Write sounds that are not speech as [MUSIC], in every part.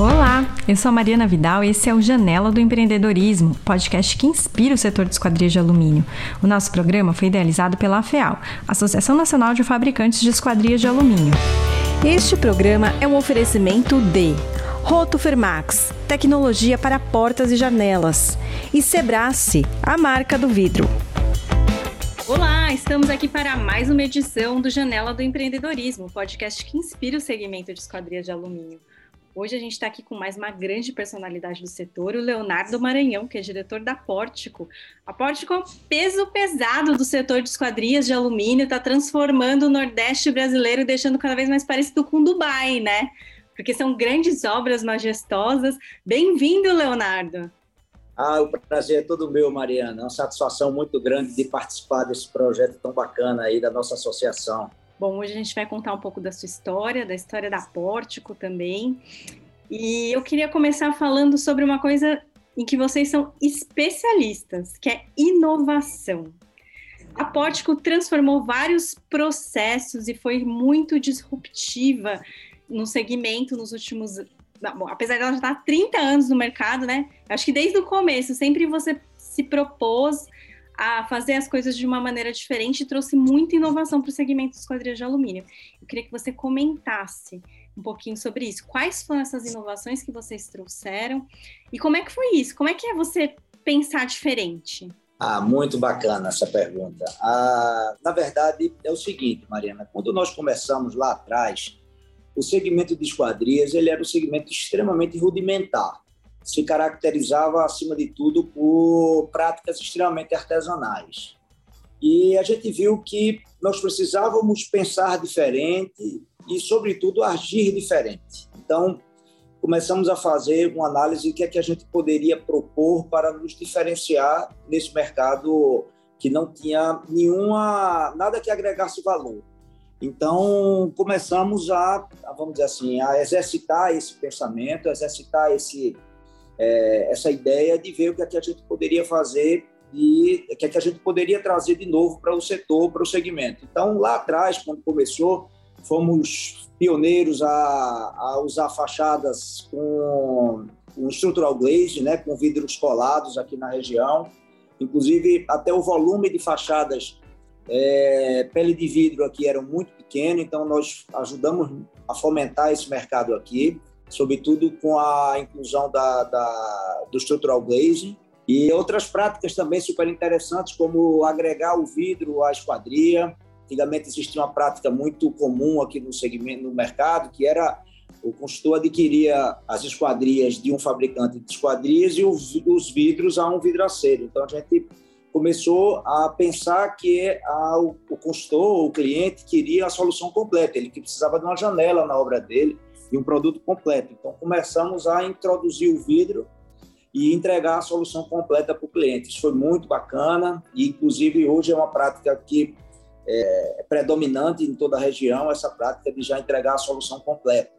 Olá, eu sou a Mariana Vidal e esse é o Janela do Empreendedorismo, podcast que inspira o setor de esquadrias de alumínio. O nosso programa foi idealizado pela AFEAL, Associação Nacional de Fabricantes de Esquadrias de Alumínio. Este programa é um oferecimento de Roto Fermax, tecnologia para portas e janelas, e Sebrace, a marca do vidro. Olá, estamos aqui para mais uma edição do Janela do Empreendedorismo, podcast que inspira o segmento de esquadrias de alumínio. Hoje a gente está aqui com mais uma grande personalidade do setor, o Leonardo Maranhão, que é diretor da Pórtico. A Pórtico é um peso pesado do setor de esquadrias de alumínio, está transformando o Nordeste brasileiro deixando cada vez mais parecido com Dubai, né? Porque são grandes obras majestosas. Bem-vindo, Leonardo. Ah, o prazer é todo meu, Mariana. É uma satisfação muito grande de participar desse projeto tão bacana aí da nossa associação. Bom, hoje a gente vai contar um pouco da sua história, da história da Pórtico também. E eu queria começar falando sobre uma coisa em que vocês são especialistas, que é inovação. A Pórtico transformou vários processos e foi muito disruptiva no segmento nos últimos. Bom, apesar de ela já estar há 30 anos no mercado, né? Acho que desde o começo, sempre você se propôs a fazer as coisas de uma maneira diferente e trouxe muita inovação para o segmento dos quadrilhas de alumínio. Eu queria que você comentasse um pouquinho sobre isso. Quais foram essas inovações que vocês trouxeram e como é que foi isso? Como é que é você pensar diferente? Ah, muito bacana essa pergunta. Ah, na verdade, é o seguinte, Mariana, quando nós começamos lá atrás, o segmento de esquadrias ele era um segmento extremamente rudimentar se caracterizava, acima de tudo, por práticas extremamente artesanais. E a gente viu que nós precisávamos pensar diferente e, sobretudo, agir diferente. Então, começamos a fazer uma análise do que é que a gente poderia propor para nos diferenciar nesse mercado que não tinha nenhuma nada que agregasse valor. Então começamos a, vamos dizer assim, a exercitar esse pensamento, exercitar esse é, essa ideia de ver o que, é que a gente poderia fazer e o que, é que a gente poderia trazer de novo para o setor, para o segmento. Então, lá atrás, quando começou, fomos pioneiros a, a usar fachadas com, com structural glaze, né, com vidros colados aqui na região. Inclusive, até o volume de fachadas é, pele de vidro aqui era muito pequeno, então nós ajudamos a fomentar esse mercado aqui sobretudo com a inclusão da, da, do structural glazing e outras práticas também super interessantes, como agregar o vidro à esquadria. Antigamente existia uma prática muito comum aqui no segmento no mercado, que era o consultor adquiria as esquadrias de um fabricante de esquadrias e os, os vidros a um vidraceiro. Então a gente começou a pensar que a, o consultor, o cliente, queria a solução completa, ele que precisava de uma janela na obra dele, e um produto completo. Então, começamos a introduzir o vidro e entregar a solução completa para o cliente. Isso foi muito bacana e, inclusive, hoje é uma prática que é predominante em toda a região, essa prática de já entregar a solução completa.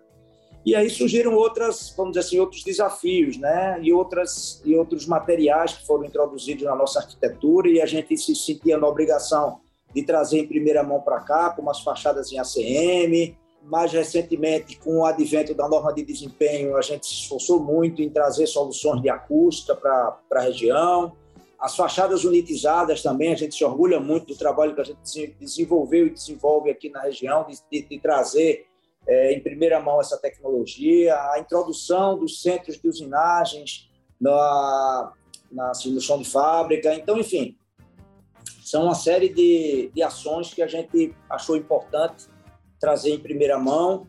E aí surgiram outras, vamos dizer assim, outros desafios, né? E outras e outros materiais que foram introduzidos na nossa arquitetura e a gente se sentia na obrigação de trazer em primeira mão para cá, como as fachadas em ACM, mais recentemente, com o advento da norma de desempenho, a gente se esforçou muito em trazer soluções de acústica para a região. As fachadas unitizadas também, a gente se orgulha muito do trabalho que a gente desenvolveu e desenvolve aqui na região, de, de, de trazer é, em primeira mão essa tecnologia. A introdução dos centros de usinagens na, na solução de fábrica. Então, enfim, são uma série de, de ações que a gente achou importante trazer em primeira mão.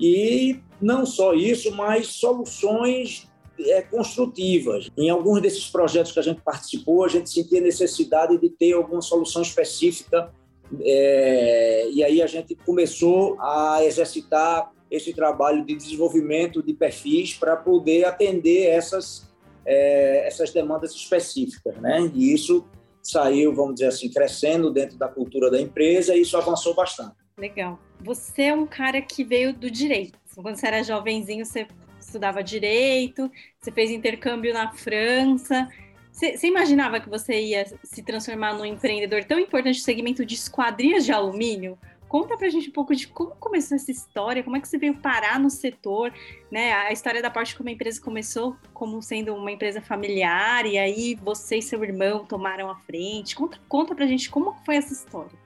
E não só isso, mas soluções é, construtivas. Em alguns desses projetos que a gente participou, a gente sentia necessidade de ter alguma solução específica. É, e aí a gente começou a exercitar esse trabalho de desenvolvimento de perfis para poder atender essas, é, essas demandas específicas. Né? E isso saiu, vamos dizer assim, crescendo dentro da cultura da empresa e isso avançou bastante. Legal. Você é um cara que veio do direito. Quando você era jovenzinho, você estudava direito, você fez intercâmbio na França. Você, você imaginava que você ia se transformar num empreendedor tão importante no segmento de esquadrias de alumínio? conta pra gente um pouco de como começou essa história, como é que você veio parar no setor, né? A história da Porsche como empresa começou como sendo uma empresa familiar, e aí você e seu irmão tomaram a frente. Conta, conta pra gente como foi essa história.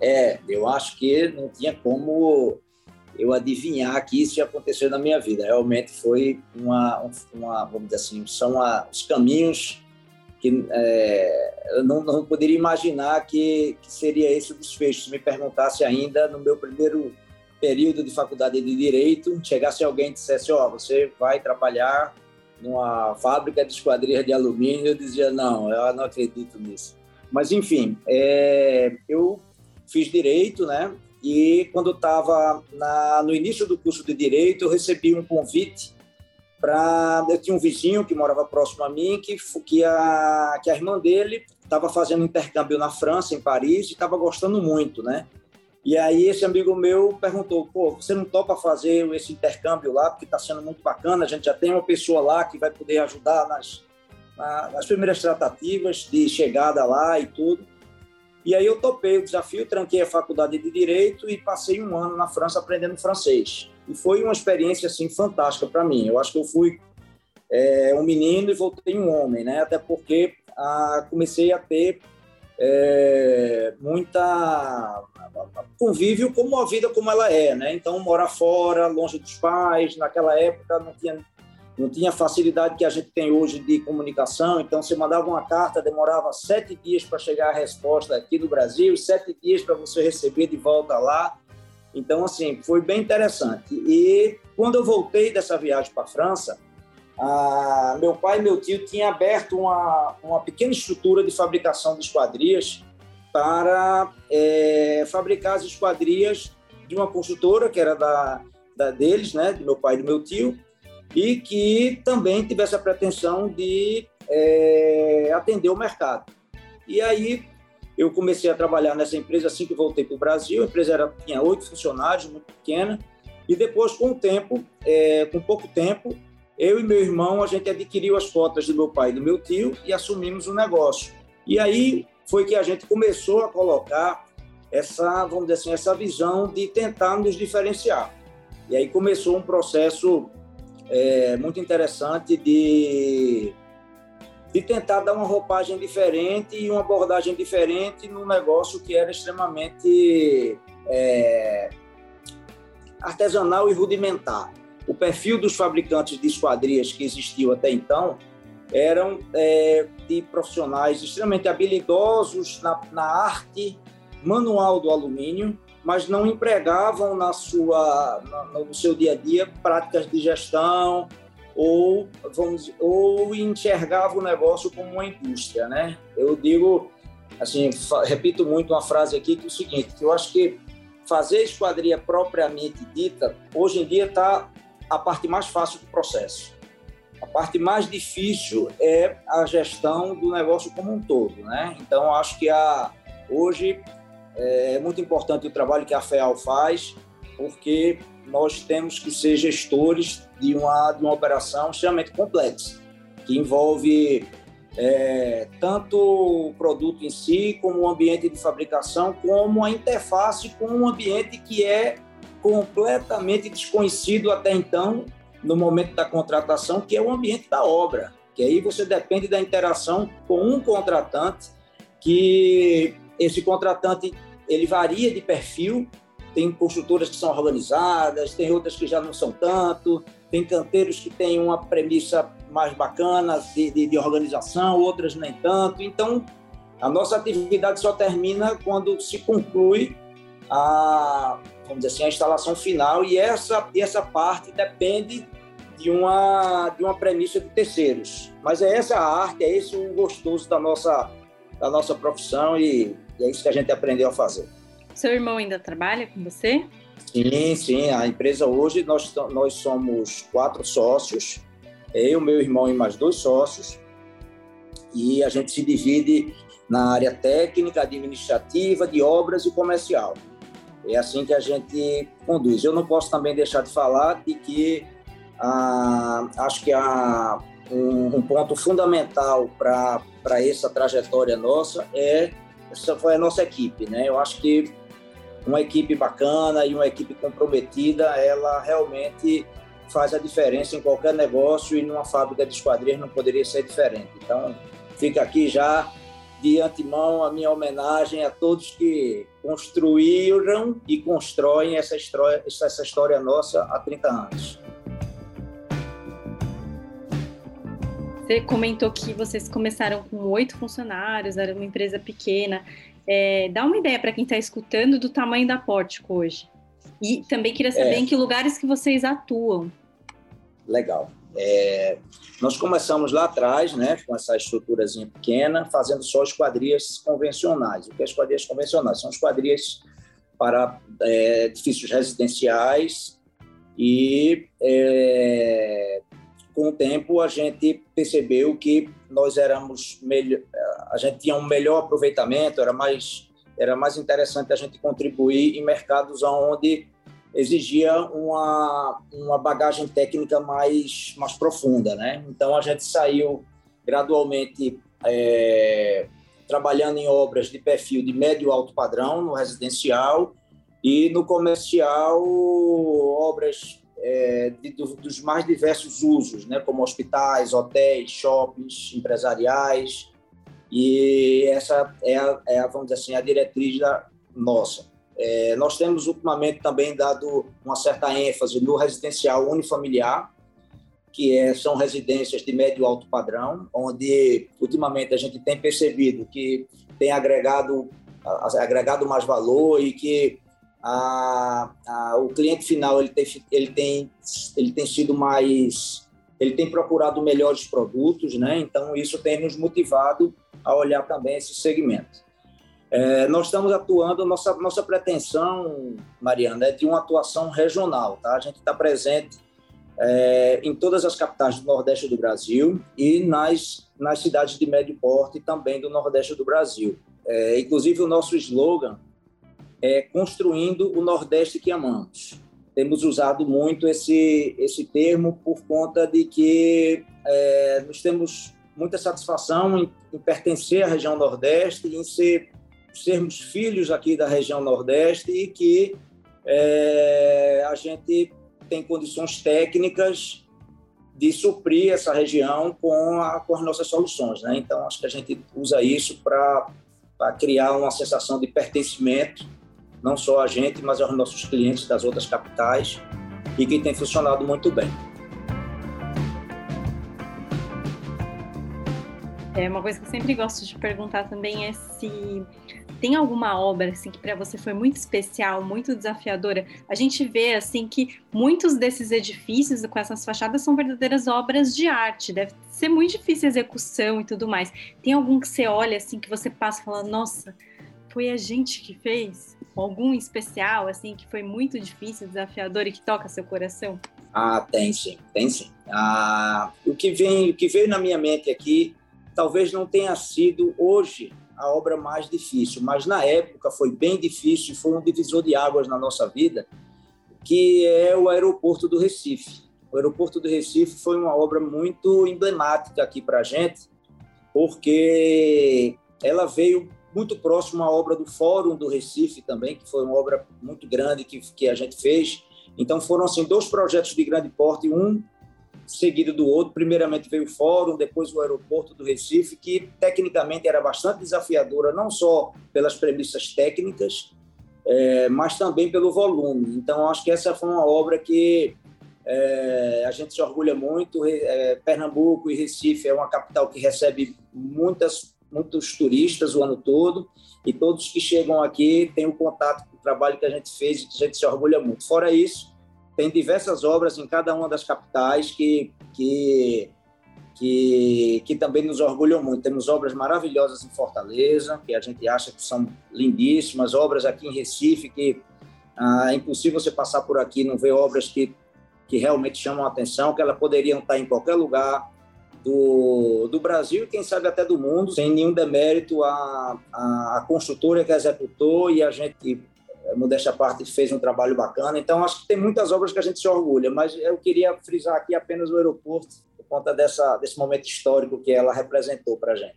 É, eu acho que não tinha como eu adivinhar que isso ia acontecer na minha vida. Realmente foi uma, uma vamos dizer assim, são a, os caminhos que é, eu não, não, poderia imaginar que, que, seria esse o desfecho. Se me perguntasse ainda no meu primeiro período de faculdade de Direito, chegasse alguém e dissesse, ó, oh, você vai trabalhar numa fábrica de esquadrias de alumínio, eu dizia, não, eu não acredito nisso. Mas, enfim, é, eu fiz Direito, né? E quando estava no início do curso de Direito, eu recebi um convite para eu tinha um vizinho que morava próximo a mim que que a que a irmã dele estava fazendo intercâmbio na França em Paris e estava gostando muito né? E aí esse amigo meu perguntou pô você não topa fazer esse intercâmbio lá? Porque está sendo muito bacana a gente já tem uma pessoa lá que vai poder ajudar nas nas primeiras tratativas de chegada lá e tudo e aí eu topei o desafio tranquei a faculdade de direito e passei um ano na França aprendendo francês e foi uma experiência assim fantástica para mim. Eu acho que eu fui é, um menino e voltei um homem, né? Até porque ah, comecei a ter é, muita convívio como a vida como ela é, né? Então morar fora, longe dos pais, naquela época não tinha não tinha facilidade que a gente tem hoje de comunicação. Então você mandava uma carta, demorava sete dias para chegar a resposta aqui no Brasil, sete dias para você receber de volta lá. Então, assim, foi bem interessante. E quando eu voltei dessa viagem para a França, meu pai e meu tio tinham aberto uma, uma pequena estrutura de fabricação de esquadrias para é, fabricar as esquadrias de uma construtora que era da, da deles, né, do meu pai e do meu tio, e que também tivesse a pretensão de é, atender o mercado. E aí eu comecei a trabalhar nessa empresa assim que voltei para o Brasil. A empresa era, tinha oito funcionários, muito pequena. E depois, com o tempo, é, com pouco tempo, eu e meu irmão, a gente adquiriu as cotas do meu pai e do meu tio e assumimos o negócio. E aí foi que a gente começou a colocar essa, vamos dizer assim, essa visão de tentar nos diferenciar. E aí começou um processo é, muito interessante de de tentar dar uma roupagem diferente e uma abordagem diferente num negócio que era extremamente é, artesanal e rudimentar. O perfil dos fabricantes de esquadrias que existiu até então eram é, de profissionais extremamente habilidosos na, na arte manual do alumínio, mas não empregavam na sua, no seu dia a dia práticas de gestão, ou, vamos, ou enxergava o negócio como uma indústria, né? Eu digo, assim, repito muito uma frase aqui que é o seguinte, que eu acho que fazer esquadria propriamente dita, hoje em dia está a parte mais fácil do processo. A parte mais difícil é a gestão do negócio como um todo, né? Então, acho que a, hoje é muito importante o trabalho que a FEAL faz, porque nós temos que ser gestores de uma, de uma operação extremamente complexa, que envolve é, tanto o produto em si, como o ambiente de fabricação, como a interface com um ambiente que é completamente desconhecido até então, no momento da contratação, que é o ambiente da obra. Que aí você depende da interação com um contratante, que esse contratante ele varia de perfil, tem construtoras que são organizadas, tem outras que já não são tanto, tem canteiros que têm uma premissa mais bacana de, de, de, organização, outras nem tanto. Então, a nossa atividade só termina quando se conclui a, vamos dizer assim, a instalação final e essa, essa parte depende de uma, de uma premissa de terceiros. Mas é essa a arte, é esse o gostoso da nossa, da nossa profissão e, e é isso que a gente aprendeu a fazer. Seu irmão ainda trabalha com você? Sim, sim. A empresa hoje, nós, nós somos quatro sócios, eu, meu irmão e mais dois sócios, e a gente se divide na área técnica, administrativa, de obras e comercial. É assim que a gente conduz. Eu não posso também deixar de falar de que ah, acho que há um, um ponto fundamental para essa trajetória nossa é essa foi a nossa equipe, né? Eu acho que uma equipe bacana e uma equipe comprometida, ela realmente faz a diferença em qualquer negócio e numa fábrica de esquadrias não poderia ser diferente. Então, fica aqui já de antemão a minha homenagem a todos que construíram e constroem essa história, essa história nossa há 30 anos. Você comentou que vocês começaram com oito funcionários, era uma empresa pequena. É, dá uma ideia para quem está escutando do tamanho da Pórtico hoje. E também queria saber é. em que lugares que vocês atuam. Legal. É, nós começamos lá atrás, né, com essa estruturazinha pequena, fazendo só esquadrias convencionais. O que é esquadrias convencionais? São esquadrias para é, edifícios residenciais e é, com o tempo a gente percebeu que nós éramos melhor, a gente tinha um melhor aproveitamento, era mais era mais interessante a gente contribuir em mercados onde exigia uma, uma bagagem técnica mais, mais profunda, né? Então a gente saiu gradualmente é, trabalhando em obras de perfil de médio alto padrão no residencial e no comercial obras é, de, dos mais diversos usos, né? Como hospitais, hotéis, shoppings, empresariais e essa é, a, é a, vamos dizer assim a diretriz da nossa. É, nós temos ultimamente também dado uma certa ênfase no residencial unifamiliar, que é, são residências de médio alto padrão, onde ultimamente a gente tem percebido que tem agregado, agregado mais valor e que a, a, o cliente final ele tem, ele, tem, ele tem sido mais ele tem procurado melhores produtos, né? Então isso tem nos motivado a olhar também esse segmento. É, nós estamos atuando, nossa, nossa pretensão, Mariana, é de uma atuação regional. Tá? A gente está presente é, em todas as capitais do Nordeste do Brasil e nas, nas cidades de médio porte também do Nordeste do Brasil. É, inclusive, o nosso slogan é Construindo o Nordeste que Amamos. Temos usado muito esse, esse termo por conta de que é, nós temos muita satisfação em, em pertencer à região Nordeste em ser sermos filhos aqui da região Nordeste e que é, a gente tem condições técnicas de suprir essa região com, a, com as nossas soluções. Né? Então, acho que a gente usa isso para criar uma sensação de pertencimento, não só a gente, mas aos nossos clientes das outras capitais, e que tem funcionado muito bem. É uma coisa que eu sempre gosto de perguntar também é se tem alguma obra assim que para você foi muito especial, muito desafiadora? A gente vê assim que muitos desses edifícios com essas fachadas são verdadeiras obras de arte. Deve ser muito difícil a execução e tudo mais. Tem algum que você olha assim que você passa e fala, nossa, foi a gente que fez? Algum especial assim que foi muito difícil, desafiador e que toca seu coração? Ah, tem sim, tem sim. Ah, o que vem, o que veio na minha mente aqui, talvez não tenha sido hoje a obra mais difícil, mas na época foi bem difícil, foi um divisor de águas na nossa vida, que é o aeroporto do Recife. O aeroporto do Recife foi uma obra muito emblemática aqui para a gente, porque ela veio muito próximo à obra do Fórum do Recife também, que foi uma obra muito grande que, que a gente fez. Então foram assim dois projetos de grande porte, um seguido do outro. Primeiramente veio o Fórum, depois o Aeroporto do Recife, que tecnicamente era bastante desafiadora, não só pelas premissas técnicas, é, mas também pelo volume. Então, acho que essa foi uma obra que é, a gente se orgulha muito. É, Pernambuco e Recife é uma capital que recebe muitas, muitos turistas o ano todo, e todos que chegam aqui têm o contato com o trabalho que a gente fez e que a gente se orgulha muito. Fora isso, tem diversas obras em cada uma das capitais que, que, que, que também nos orgulham muito. Temos obras maravilhosas em Fortaleza, que a gente acha que são lindíssimas, obras aqui em Recife, que ah, é impossível você passar por aqui e não ver obras que, que realmente chamam a atenção, que elas poderiam estar em qualquer lugar do, do Brasil e quem sabe até do mundo, sem nenhum demérito à, à construtora que executou e a gente modéstia à parte, fez um trabalho bacana. Então, acho que tem muitas obras que a gente se orgulha, mas eu queria frisar aqui apenas o aeroporto, por conta dessa, desse momento histórico que ela representou para a gente.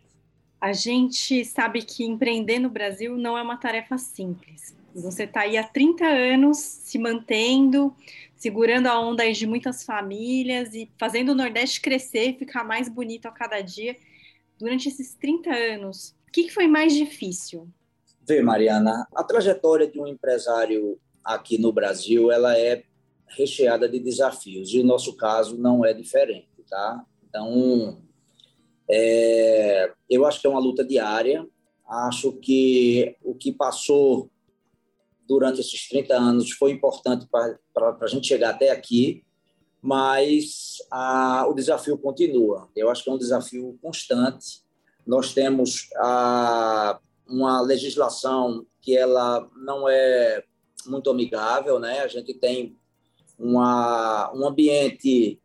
A gente sabe que empreender no Brasil não é uma tarefa simples. Você está aí há 30 anos se mantendo, segurando a onda de muitas famílias e fazendo o Nordeste crescer, ficar mais bonito a cada dia. Durante esses 30 anos, o que, foi mais difícil? Vê, Mariana, a trajetória de um empresário aqui no Brasil, ela é recheada de desafios, e o nosso caso não é diferente, tá? Então, é, eu acho que é uma luta diária, acho que o que passou durante esses 30 anos foi importante para a gente chegar até aqui, mas o desafio continua. Eu acho que é um desafio constante. Nós temos a, uma legislação que ela não é muito amigável, né? A gente tem uma, um ambiente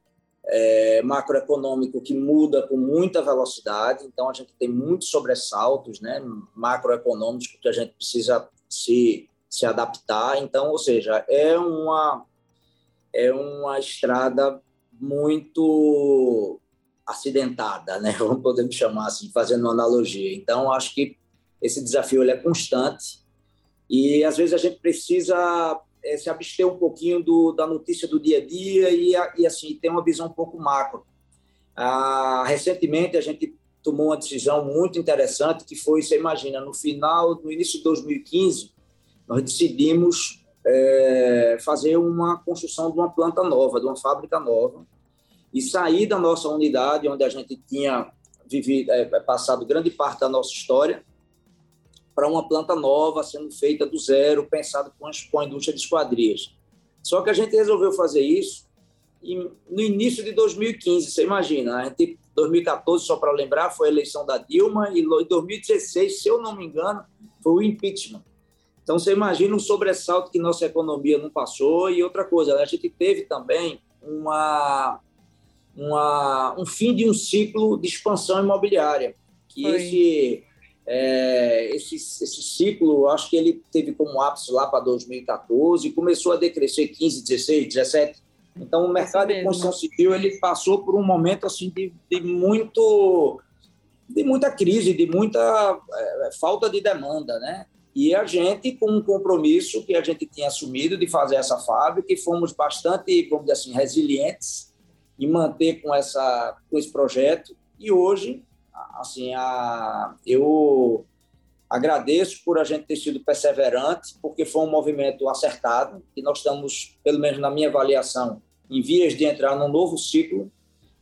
é, macroeconômico que muda com muita velocidade, então a gente tem muitos sobressaltos né, macroeconômicos que a gente precisa se se adaptar. Então, ou seja, é uma é uma estrada muito acidentada, né? [LAUGHS] Vamos poder chamar assim, fazendo uma analogia. Então, acho que esse desafio ele é constante e às vezes a gente precisa é, se abster um pouquinho do, da notícia do dia a dia e, e assim ter uma visão um pouco macro. Ah, recentemente a gente tomou uma decisão muito interessante que foi, você imagina, no final, no início de 2015, nós decidimos é, fazer uma construção de uma planta nova, de uma fábrica nova, e sair da nossa unidade, onde a gente tinha vivido, é, passado grande parte da nossa história, para uma planta nova, sendo feita do zero, pensada com, com a indústria de esquadrias. Só que a gente resolveu fazer isso no início de 2015, você imagina, a gente, 2014, só para lembrar, foi a eleição da Dilma, e em 2016, se eu não me engano, foi o impeachment. Então, você imagina um sobressalto que nossa economia não passou. E outra coisa, a gente teve também uma, uma, um fim de um ciclo de expansão imobiliária. Que esse, é, esse, esse ciclo, acho que ele teve como ápice lá para 2014 e começou a decrescer 15, 16, 17. Então, o mercado de construção civil ele passou por um momento assim de, de muito de muita crise, de muita é, falta de demanda, né? E a gente, com um compromisso que a gente tinha assumido de fazer essa fábrica, e fomos bastante, vamos dizer assim, resilientes em manter com, essa, com esse projeto. E hoje, assim, a, eu agradeço por a gente ter sido perseverante, porque foi um movimento acertado, e nós estamos, pelo menos na minha avaliação, em vias de entrar num novo ciclo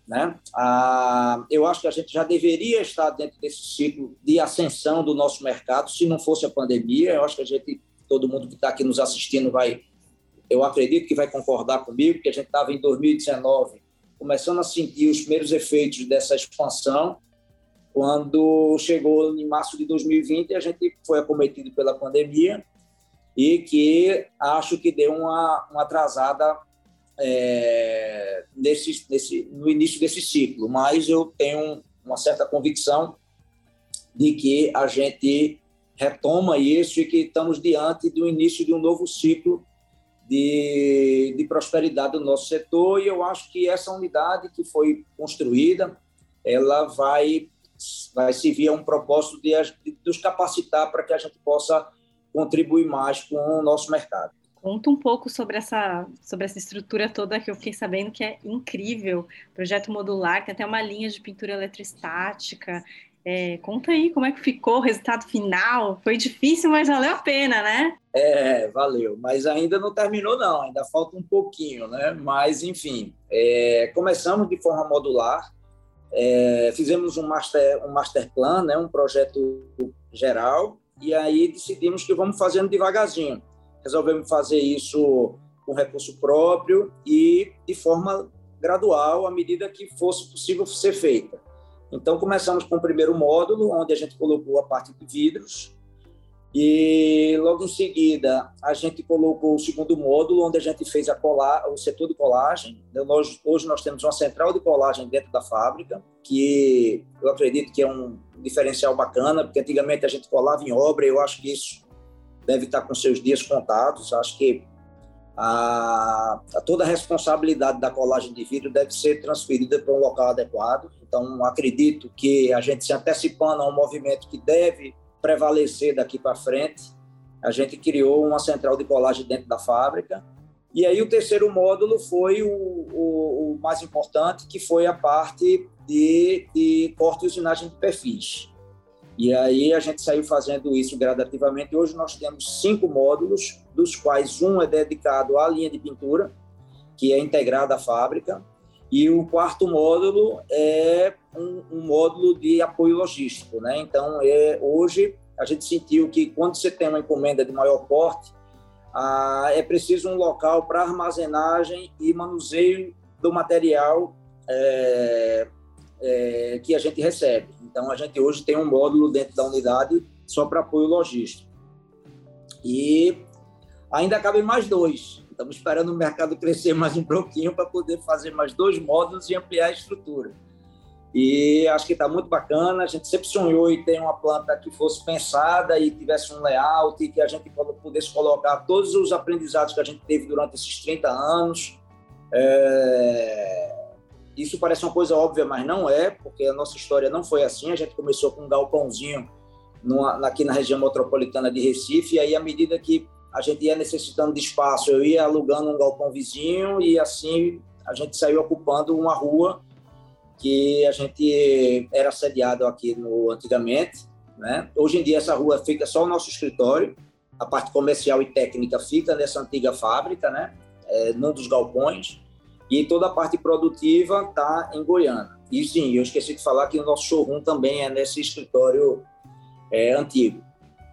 né? Ah, eu acho que a gente já deveria estar dentro desse ciclo de ascensão do nosso mercado, se não fosse a pandemia. Eu acho que a gente, todo mundo que está aqui nos assistindo, vai, eu acredito que vai concordar comigo, que a gente estava em 2019 começando a sentir os primeiros efeitos dessa expansão, quando chegou em março de 2020 a gente foi acometido pela pandemia e que acho que deu uma, uma atrasada é, nesse, nesse, no início desse ciclo, mas eu tenho uma certa convicção de que a gente retoma isso e que estamos diante do início de um novo ciclo de, de prosperidade do nosso setor e eu acho que essa unidade que foi construída ela vai vai servir a um propósito de, de nos capacitar para que a gente possa contribuir mais com o nosso mercado. Conta um pouco sobre essa, sobre essa estrutura toda que eu fiquei sabendo que é incrível. Projeto modular, tem até uma linha de pintura eletrostática. É, conta aí como é que ficou o resultado final. Foi difícil, mas valeu a pena, né? É, valeu. Mas ainda não terminou, não. Ainda falta um pouquinho, né? Mas, enfim, é, começamos de forma modular. É, fizemos um master, um master plan, né? um projeto geral. E aí decidimos que vamos fazendo devagarzinho resolvemos fazer isso com recurso próprio e de forma gradual, à medida que fosse possível ser feita. Então, começamos com o primeiro módulo, onde a gente colocou a parte de vidros, e logo em seguida a gente colocou o segundo módulo, onde a gente fez a o setor de colagem. Nós, hoje nós temos uma central de colagem dentro da fábrica, que eu acredito que é um diferencial bacana, porque antigamente a gente colava em obra, e eu acho que isso deve estar com seus dias contados. Acho que a, a, toda a responsabilidade da colagem de vidro deve ser transferida para um local adequado. Então, acredito que a gente se antecipando a um movimento que deve prevalecer daqui para frente, a gente criou uma central de colagem dentro da fábrica. E aí o terceiro módulo foi o, o, o mais importante, que foi a parte de, de corte e usinagem de perfis. E aí a gente saiu fazendo isso gradativamente. Hoje nós temos cinco módulos, dos quais um é dedicado à linha de pintura, que é integrada à fábrica, e o quarto módulo é um, um módulo de apoio logístico. Né? Então, é, hoje a gente sentiu que quando você tem uma encomenda de maior porte, ah, é preciso um local para armazenagem e manuseio do material é, é, que a gente recebe. Então, a gente hoje tem um módulo dentro da unidade só para apoio logístico. E ainda cabem mais dois. Estamos esperando o mercado crescer mais um pouquinho para poder fazer mais dois módulos e ampliar a estrutura. E acho que está muito bacana. A gente sempre sonhou em ter uma planta que fosse pensada e tivesse um layout e que a gente pudesse colocar todos os aprendizados que a gente teve durante esses 30 anos. É... Isso parece uma coisa óbvia, mas não é, porque a nossa história não foi assim. A gente começou com um galpãozinho numa, aqui na região metropolitana de Recife, e aí, à medida que a gente ia necessitando de espaço, eu ia alugando um galpão vizinho, e assim a gente saiu ocupando uma rua que a gente era sediado aqui no antigamente, né? Hoje em dia essa rua fica só o nosso escritório, a parte comercial e técnica fica nessa antiga fábrica, né? É, num dos galpões e toda a parte produtiva está em Goiânia. E sim, eu esqueci de falar que o nosso showroom também é nesse escritório é, antigo.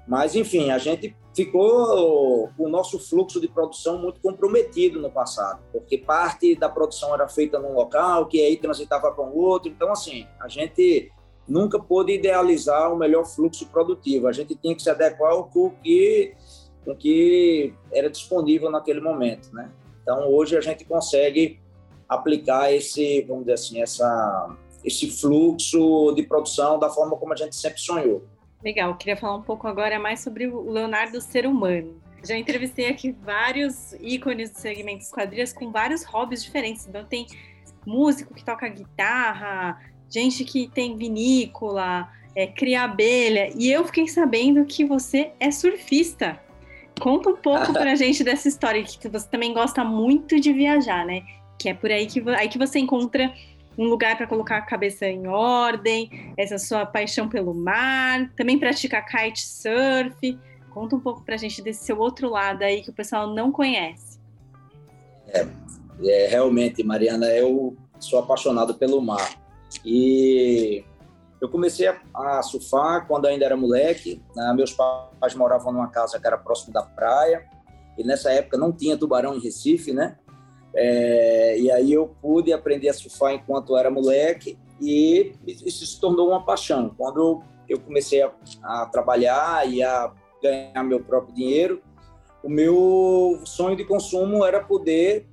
Mas enfim, a gente ficou o nosso fluxo de produção muito comprometido no passado, porque parte da produção era feita num local, que aí transitava para um outro. Então, assim, a gente nunca pôde idealizar o melhor fluxo produtivo. A gente tinha que se adequar ao que, o que era disponível naquele momento, né? Então, hoje a gente consegue aplicar esse, vamos dizer assim, essa, esse fluxo de produção da forma como a gente sempre sonhou. Legal, queria falar um pouco agora mais sobre o Leonardo ser humano. Já entrevistei aqui vários ícones do segmento quadrilhas com vários hobbies diferentes. Então tem músico que toca guitarra, gente que tem vinícola, é, cria abelha. E eu fiquei sabendo que você é surfista. Conta um pouco [LAUGHS] pra gente dessa história, que você também gosta muito de viajar, né? Que é por aí que, aí que você encontra um lugar para colocar a cabeça em ordem, essa sua paixão pelo mar, também pratica kitesurf. Conta um pouco para a gente desse seu outro lado aí que o pessoal não conhece. É, é, realmente, Mariana, eu sou apaixonado pelo mar. E eu comecei a, a surfar quando ainda era moleque. Né? Meus pais moravam numa casa que era próximo da praia. E nessa época não tinha tubarão em Recife, né? É, e aí eu pude aprender a surfar enquanto era moleque e isso se tornou uma paixão. Quando eu comecei a, a trabalhar e a ganhar meu próprio dinheiro, o meu sonho de consumo era poder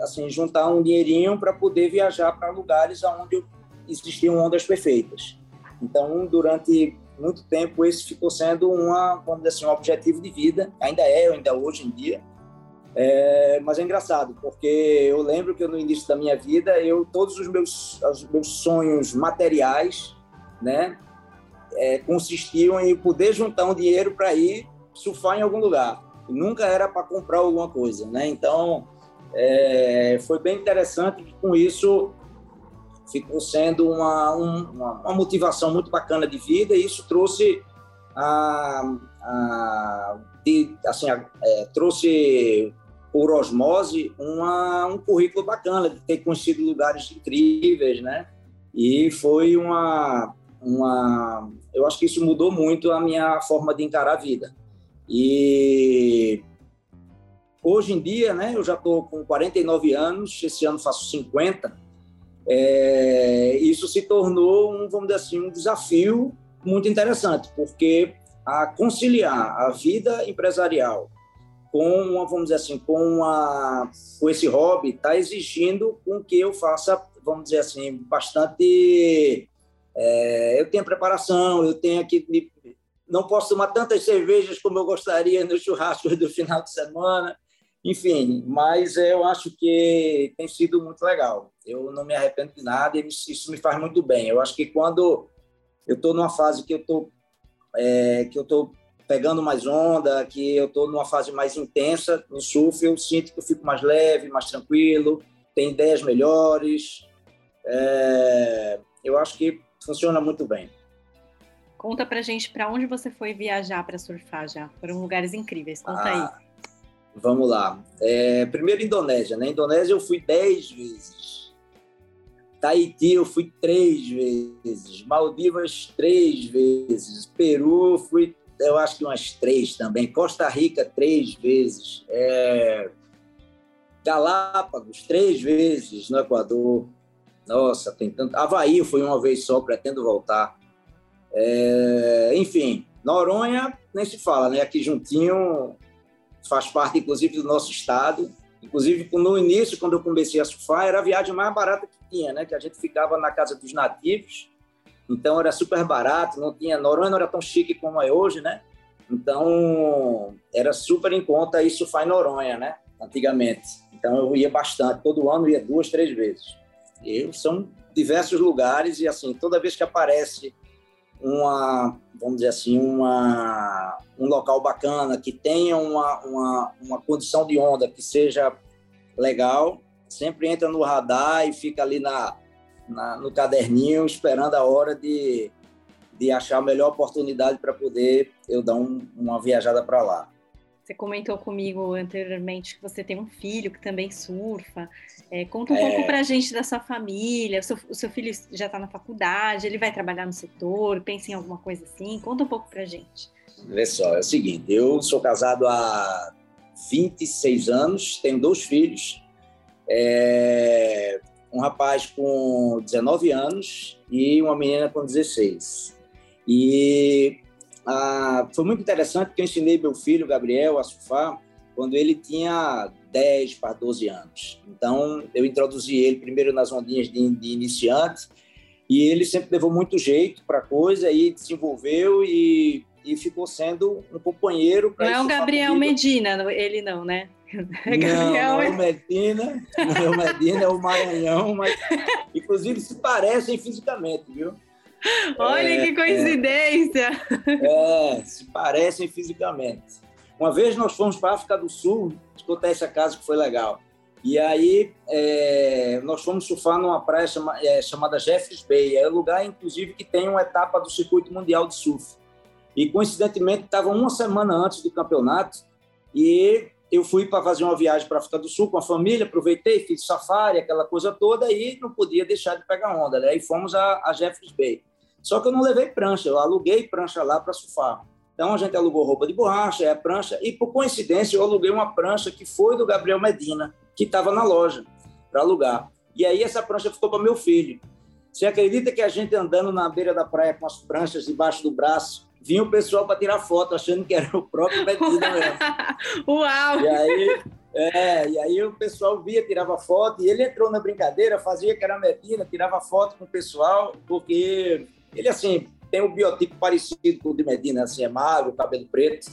assim juntar um dinheirinho para poder viajar para lugares onde existiam ondas perfeitas. Então, durante muito tempo, esse ficou sendo uma, vamos dizer assim, um objetivo de vida. Ainda é, ainda hoje em dia. É, mas é engraçado, porque eu lembro que no início da minha vida, eu todos os meus, os meus sonhos materiais, né, é, consistiam em poder juntar um dinheiro para ir surfar em algum lugar. Nunca era para comprar alguma coisa, né? Então, é, foi bem interessante que com isso ficou sendo uma, uma, uma, motivação muito bacana de vida e isso trouxe a, a de, assim, é, trouxe por osmose, uma, um currículo bacana, de ter conhecido lugares incríveis, né? E foi uma, uma. Eu acho que isso mudou muito a minha forma de encarar a vida. E hoje em dia, né, eu já estou com 49 anos, esse ano faço 50. É, isso se tornou, um, vamos dizer assim, um desafio muito interessante, porque a conciliar a vida empresarial com uma, vamos dizer assim, com, uma, com esse hobby, está exigindo com que eu faça, vamos dizer assim, bastante. É, eu tenho preparação, eu tenho que. Não posso tomar tantas cervejas como eu gostaria nos churrascos do final de semana, enfim, mas eu acho que tem sido muito legal. Eu não me arrependo de nada e isso me faz muito bem. Eu acho que quando eu estou numa fase que eu estou é, que eu estou pegando mais onda, que eu estou numa fase mais intensa no surf, eu sinto que eu fico mais leve, mais tranquilo, tenho ideias melhores. É, eu acho que funciona muito bem. Conta pra gente para onde você foi viajar para surfar já. Foram lugares incríveis. Conta ah, aí. Vamos lá. É, primeiro, Indonésia. Na né? Indonésia eu fui dez vezes. Tahiti eu fui três vezes. Maldivas, três vezes. Peru, fui eu acho que umas três também. Costa Rica, três vezes. É... Galápagos, três vezes no Equador. Nossa, tem tanto. Havaí foi uma vez só, pretendo voltar. É... Enfim, Noronha nem se fala, né? Aqui juntinho faz parte, inclusive, do nosso estado. Inclusive, no início, quando eu comecei a surfar, era a viagem mais barata que tinha, né? Que a gente ficava na casa dos nativos então era super barato, não tinha Noronha não era tão chique como é hoje, né? Então era super em conta isso faz Noronha, né? Antigamente. Então eu ia bastante, todo ano ia duas, três vezes. E são diversos lugares e assim toda vez que aparece uma, vamos dizer assim, uma, um local bacana que tenha uma, uma, uma condição de onda que seja legal, sempre entra no radar e fica ali na na, no caderninho, esperando a hora de, de achar a melhor oportunidade para poder eu dar um, uma viajada para lá. Você comentou comigo anteriormente que você tem um filho que também surfa. É, conta um é... pouco para a gente da sua família. O seu, o seu filho já está na faculdade, ele vai trabalhar no setor, pensa em alguma coisa assim? Conta um pouco para a gente. Vê só, é o seguinte: eu sou casado há 26 anos, tenho dois filhos. É, um rapaz com 19 anos e uma menina com 16. E ah, foi muito interessante porque eu ensinei meu filho, Gabriel, a surfar quando ele tinha 10 para 12 anos. Então, eu introduzi ele primeiro nas ondinhas de, de iniciante e ele sempre levou muito jeito para a coisa e desenvolveu e, e ficou sendo um companheiro. [LAUGHS] Não é o Gabriel Medina, ele não, né? Não, não é o Medina, não é o Medina, é o Maranhão, mas inclusive se parecem fisicamente, viu? Olha é, que coincidência! É, é, se parecem fisicamente. Uma vez nós fomos para a África do Sul, escutar essa casa que foi legal. E aí é, nós fomos surfar numa praia chama, é, chamada Jeffreys Bay. É um lugar, inclusive, que tem uma etapa do circuito mundial de surf. E coincidentemente estava uma semana antes do campeonato e eu fui para fazer uma viagem para a África do Sul com a família, aproveitei, fiz safari, aquela coisa toda, e não podia deixar de pegar onda, né? E fomos a, a Jeffreys Bay. Só que eu não levei prancha, eu aluguei prancha lá para surfar. Então a gente alugou roupa de borracha, é a prancha, e por coincidência eu aluguei uma prancha que foi do Gabriel Medina, que estava na loja para alugar. E aí essa prancha ficou para meu filho. Você acredita que a gente andando na beira da praia com as pranchas debaixo do braço, vinha o pessoal para tirar foto, achando que era o próprio Medina mesmo. [LAUGHS] Uau! E aí, é, e aí o pessoal via, tirava foto, e ele entrou na brincadeira, fazia que era Medina, tirava foto com o pessoal, porque ele, assim, tem um biotipo parecido com o de Medina, assim, é magro, cabelo preto,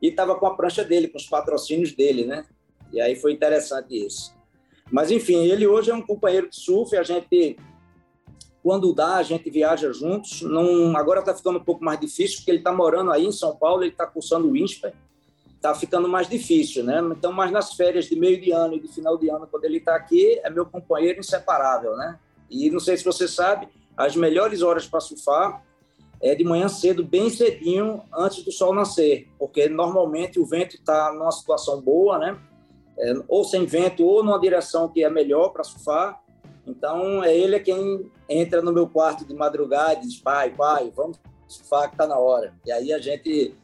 e estava com a prancha dele, com os patrocínios dele, né? E aí foi interessante isso. Mas, enfim, ele hoje é um companheiro de surf, a gente quando dá, a gente viaja juntos. Não, agora está ficando um pouco mais difícil, porque ele está morando aí em São Paulo, ele está cursando o INSPER. Está ficando mais difícil, né? Então, mas nas férias de meio de ano e de final de ano, quando ele está aqui, é meu companheiro inseparável, né? E não sei se você sabe, as melhores horas para surfar é de manhã cedo, bem cedinho, antes do sol nascer, porque normalmente o vento está numa situação boa, né? É, ou sem vento, ou numa direção que é melhor para surfar então, é ele quem entra no meu quarto de madrugada e diz: pai, pai, vamos surfar que tá na hora. E aí a gente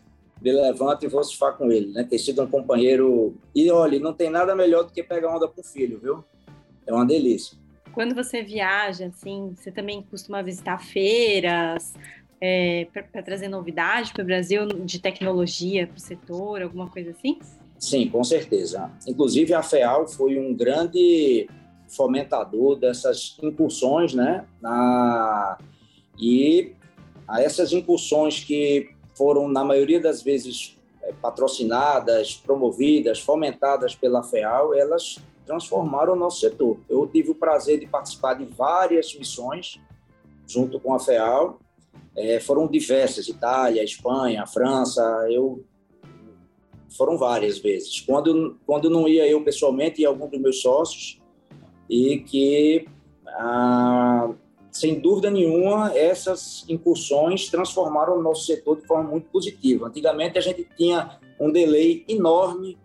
me levanta e vou surfar com ele, né? Tem sido um companheiro. E olha, não tem nada melhor do que pegar onda com o filho, viu? É uma delícia. Quando você viaja, assim, você também costuma visitar feiras é, para trazer novidade para o Brasil de tecnologia para o setor, alguma coisa assim? Sim, com certeza. Inclusive, a FEAL foi um grande fomentador dessas incursões, né? Na, e a essas incursões que foram, na maioria das vezes, é, patrocinadas, promovidas, fomentadas pela FEAL, elas transformaram o nosso setor. Eu tive o prazer de participar de várias missões junto com a FEAL É, foram diversas, Itália, Espanha, França, eu foram várias vezes. Quando quando não ia eu pessoalmente, ia algum dos meus sócios e que ah, sem dúvida nenhuma essas incursões transformaram o nosso setor de forma muito positiva. Antigamente a gente tinha um delay enorme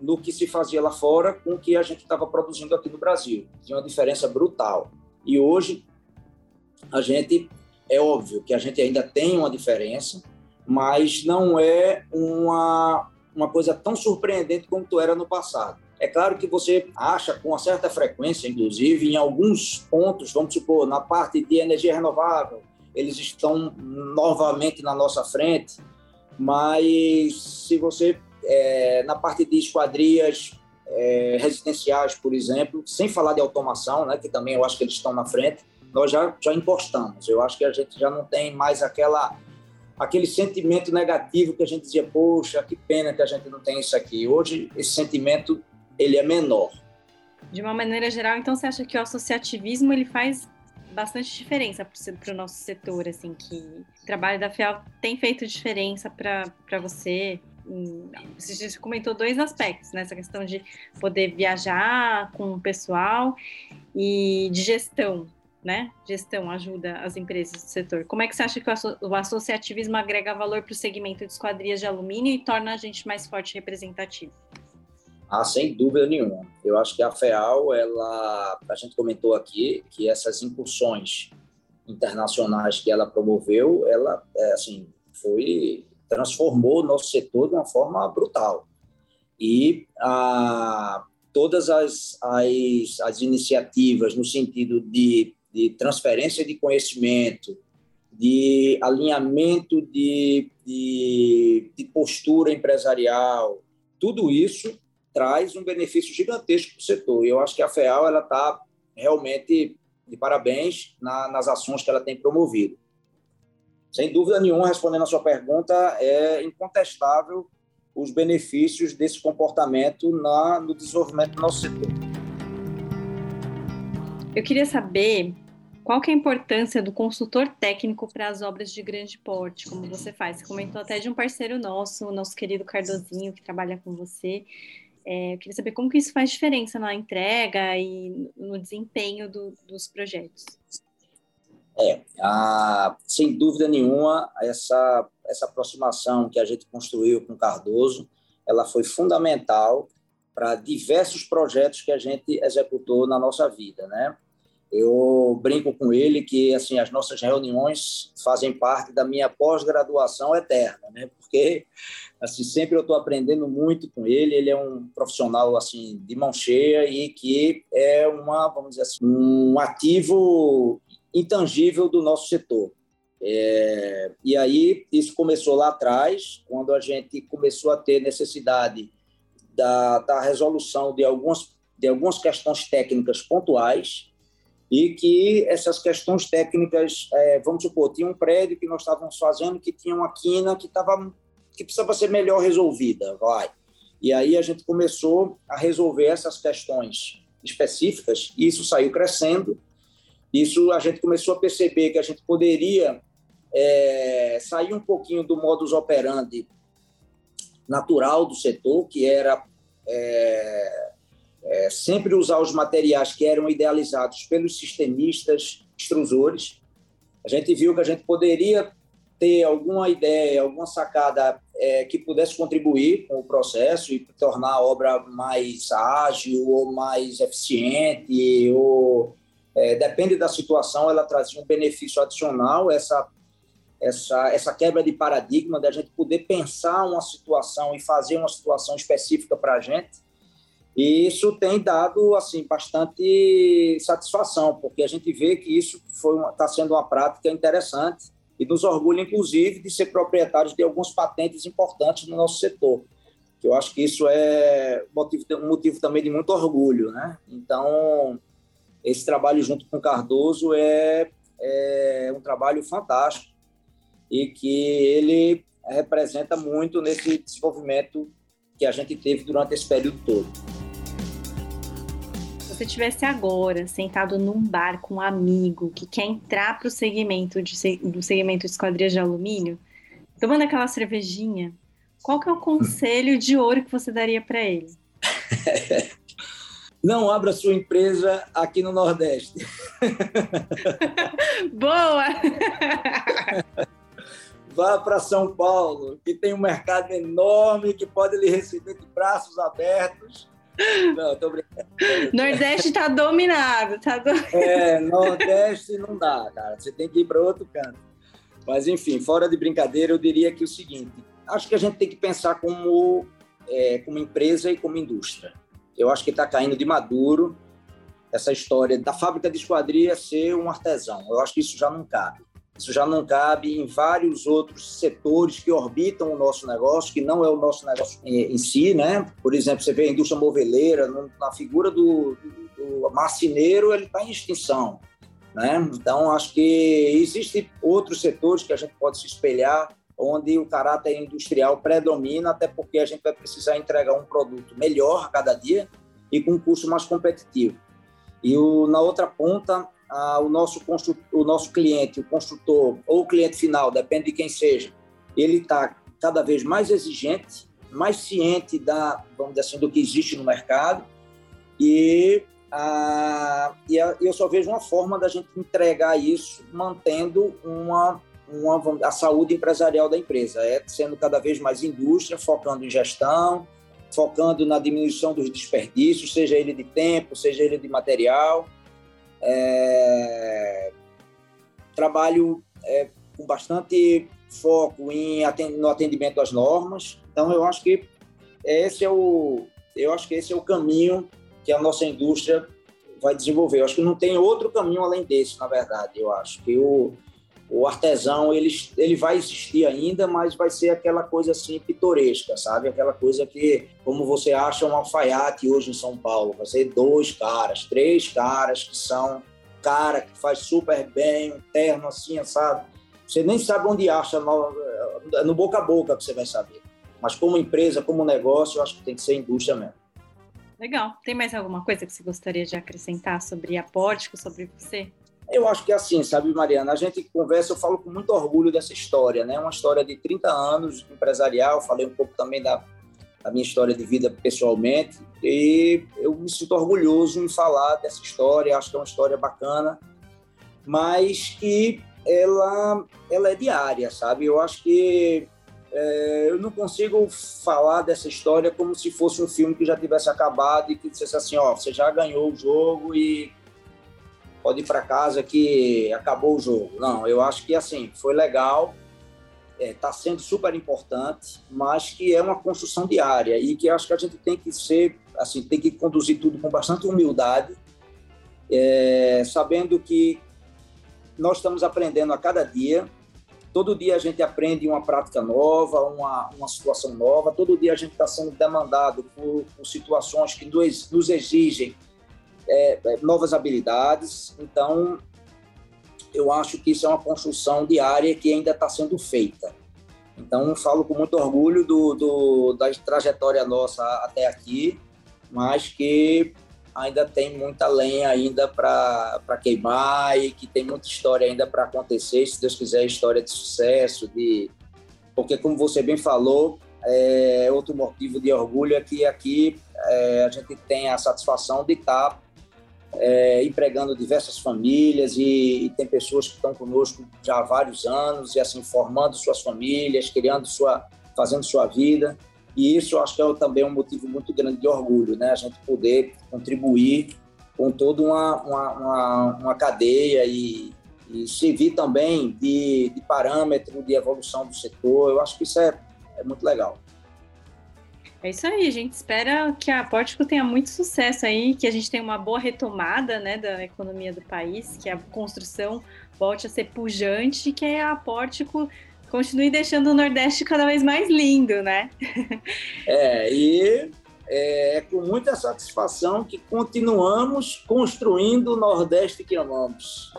no que se fazia lá fora com o que a gente estava produzindo aqui no Brasil. Tinha uma diferença brutal. E hoje a gente é óbvio que a gente ainda tem uma diferença, mas não é uma uma coisa tão surpreendente tu era no passado. É claro que você acha com uma certa frequência, inclusive, em alguns pontos, vamos supor, na parte de energia renovável, eles estão novamente na nossa frente, mas se você, é, na parte de esquadrias é, residenciais, por exemplo, sem falar de automação, né, que também eu acho que eles estão na frente, nós já, já encostamos. Eu acho que a gente já não tem mais aquela aquele sentimento negativo que a gente dizia, poxa, que pena que a gente não tem isso aqui. Hoje, esse sentimento, ele é menor. De uma maneira geral, então, você acha que o associativismo, ele faz bastante diferença para o nosso setor, assim, que o trabalho da FIAL tem feito diferença para você? Você comentou dois aspectos, né? Essa questão de poder viajar com o pessoal e de gestão, né? Gestão ajuda as empresas do setor. Como é que você acha que o associativismo agrega valor para o segmento de esquadrias de alumínio e torna a gente mais forte e representativo? Ah, sem dúvida nenhuma. Eu acho que a FEAL, ela, a gente comentou aqui que essas incursões internacionais que ela promoveu, ela, é, assim, foi transformou o nosso setor de uma forma brutal. E todas as, as, as iniciativas no sentido de de transferência de conhecimento, de alinhamento de, de, de postura empresarial, tudo isso traz um benefício gigantesco para o setor. E eu acho que a FEAL ela está realmente de parabéns na, nas ações que ela tem promovido. Sem dúvida nenhuma, respondendo a sua pergunta, é incontestável os benefícios desse comportamento na, no desenvolvimento do nosso setor. Eu queria saber qual que é a importância do consultor técnico para as obras de grande porte, como você faz? Você comentou até de um parceiro nosso, o nosso querido Cardozinho, que trabalha com você. É, eu queria saber como que isso faz diferença na entrega e no desempenho do, dos projetos. É, a, sem dúvida nenhuma, essa, essa aproximação que a gente construiu com Cardoso, ela foi fundamental para diversos projetos que a gente executou na nossa vida, né? Eu brinco com ele que assim as nossas reuniões fazem parte da minha pós-graduação eterna, né? Porque assim sempre eu estou aprendendo muito com ele. Ele é um profissional assim de mão cheia e que é uma vamos dizer assim um ativo intangível do nosso setor. É, e aí isso começou lá atrás, quando a gente começou a ter necessidade da, da resolução de algumas de algumas questões técnicas pontuais e que essas questões técnicas, é, vamos supor, tinha um prédio que nós estávamos fazendo que tinha uma quina que estava que precisava ser melhor resolvida, vai. E aí a gente começou a resolver essas questões específicas e isso saiu crescendo. Isso a gente começou a perceber que a gente poderia é, sair um pouquinho do modus operandi natural do setor, que era é, é, sempre usar os materiais que eram idealizados pelos sistemistas extrusores. A gente viu que a gente poderia ter alguma ideia, alguma sacada é, que pudesse contribuir com o processo e tornar a obra mais ágil ou mais eficiente, ou é, depende da situação, ela trazia um benefício adicional, essa, essa, essa quebra de paradigma da gente poder pensar uma situação e fazer uma situação específica para a gente. E isso tem dado assim bastante satisfação, porque a gente vê que isso está sendo uma prática interessante e nos orgulha, inclusive, de ser proprietários de algumas patentes importantes no nosso setor. Eu acho que isso é motivo, um motivo também de muito orgulho. Né? Então, esse trabalho junto com Cardoso é, é um trabalho fantástico e que ele representa muito nesse desenvolvimento que a gente teve durante esse período todo. Se você tivesse agora sentado num bar com um amigo que quer entrar para o segmento de, do segmento de esquadrias de alumínio, tomando aquela cervejinha, qual que é o conselho de ouro que você daria para ele? [LAUGHS] Não abra sua empresa aqui no Nordeste. [LAUGHS] Boa! [LAUGHS] Vá para São Paulo, que tem um mercado enorme que pode lhe receber de braços abertos. Não, tô brincando. Nordeste está dominado, tá do... É, Nordeste não dá, cara. Você tem que ir para outro canto. Mas, enfim, fora de brincadeira, eu diria que é o seguinte: acho que a gente tem que pensar como, é, como empresa e como indústria. Eu acho que está caindo de maduro essa história da fábrica de esquadria ser um artesão. Eu acho que isso já não cabe. Isso já não cabe em vários outros setores que orbitam o nosso negócio, que não é o nosso negócio em, si, né? Por exemplo, você vê a indústria moveleira, na figura do, do, do marceneiro, ele está em extinção, né? Então, acho que existem outros setores que a gente pode se espelhar onde o caráter industrial predomina, até porque a gente vai precisar entregar um produto melhor a cada dia e com um custo mais competitivo. E o, na outra ponta, a, o, nosso o nosso cliente, o construtor ou o cliente final, depende de quem seja, ele está cada vez mais exigente, mais ciente da, vamos dizer assim, do que existe no mercado e, a, e a, eu só vejo uma forma da gente entregar isso mantendo uma uma, a saúde empresarial da empresa, é sendo cada vez mais indústria, focando em gestão, focando na diminuição dos desperdícios, seja ele de tempo, seja ele de material. É, trabalho é, com bastante foco em, no atendimento às normas. Então, eu acho que esse é o, eu acho que esse é o caminho que a nossa indústria vai desenvolver. Eu acho que não tem outro caminho além desse, na verdade. Eu acho que o, o artesão ele, ele vai existir ainda, mas vai ser aquela coisa assim pitoresca, sabe? Aquela coisa que, como você acha um alfaiate hoje em São Paulo, vai ser dois caras, três caras que são cara que faz super bem, um terno assim, sabe? Você nem sabe onde acha, no, no boca a boca que você vai saber. Mas como empresa, como negócio, eu acho que tem que ser indústria mesmo. Legal. Tem mais alguma coisa que você gostaria de acrescentar sobre a Pórtico, sobre você? Eu acho que é assim, sabe, Mariana, a gente conversa, eu falo com muito orgulho dessa história, né? Uma história de 30 anos empresarial, falei um pouco também da, da minha história de vida pessoalmente, e eu me sinto orgulhoso em falar dessa história, acho que é uma história bacana, mas que ela, ela é diária, sabe? Eu acho que é, eu não consigo falar dessa história como se fosse um filme que já tivesse acabado e que dissesse assim, ó, você já ganhou o jogo e pode ir para casa que acabou o jogo. Não, eu acho que assim foi legal, está é, tá sendo super importante, mas que é uma construção diária e que acho que a gente tem que ser assim tem que conduzir tudo com bastante humildade, é, sabendo que nós estamos aprendendo a cada dia. Todo dia a gente aprende uma prática nova, uma, uma situação nova. Todo dia a gente está sendo demandado por, por situações que nos, nos exigem é, é, novas habilidades. Então, eu acho que isso é uma construção diária que ainda está sendo feita. Então, falo com muito orgulho do, do, da trajetória nossa até aqui, mas que ainda tem muita lenha ainda para queimar e que tem muita história ainda para acontecer, se Deus quiser, história de sucesso, de porque como você bem falou, é, outro motivo de orgulho é que aqui é, a gente tem a satisfação de estar tá é, empregando diversas famílias e, e, tem pessoas que estão conosco já há vários anos e assim formando suas famílias, criando sua, fazendo sua vida e isso eu acho que é também um motivo muito grande de orgulho, né? A gente poder contribuir com toda uma, uma, uma, uma cadeia e, e, servir também de, de parâmetro de evolução do setor. Eu acho que isso é, é muito legal. É isso aí, a gente espera que a Pórtico tenha muito sucesso aí, que a gente tenha uma boa retomada né, da economia do país, que a construção volte a ser pujante, que a Pórtico continue deixando o Nordeste cada vez mais lindo, né? É, e é, é com muita satisfação que continuamos construindo o Nordeste que amamos.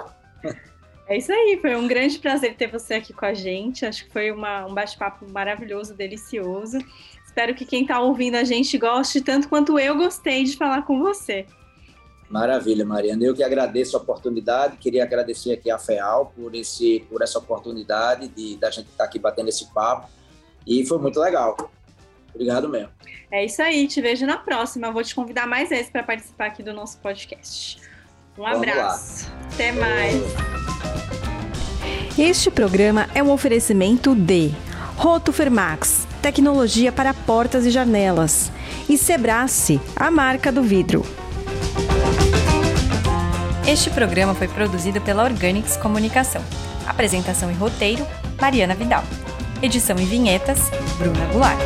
É isso aí, foi um grande prazer ter você aqui com a gente. Acho que foi uma, um bate-papo maravilhoso, delicioso. Espero que quem está ouvindo a gente goste tanto quanto eu gostei de falar com você. Maravilha, Mariana. Eu que agradeço a oportunidade, queria agradecer aqui a FEAL por, esse, por essa oportunidade de da gente estar aqui batendo esse papo e foi muito legal. Obrigado mesmo. É isso aí, te vejo na próxima. Eu vou te convidar mais vezes para participar aqui do nosso podcast. Um Vamos abraço. Lá. Até mais. Este programa é um oferecimento de Roto Fermax, tecnologia para portas e janelas, e Sebrace, a marca do vidro. Este programa foi produzido pela Organics Comunicação. Apresentação e roteiro: Mariana Vidal. Edição e vinhetas: Bruna Goulart.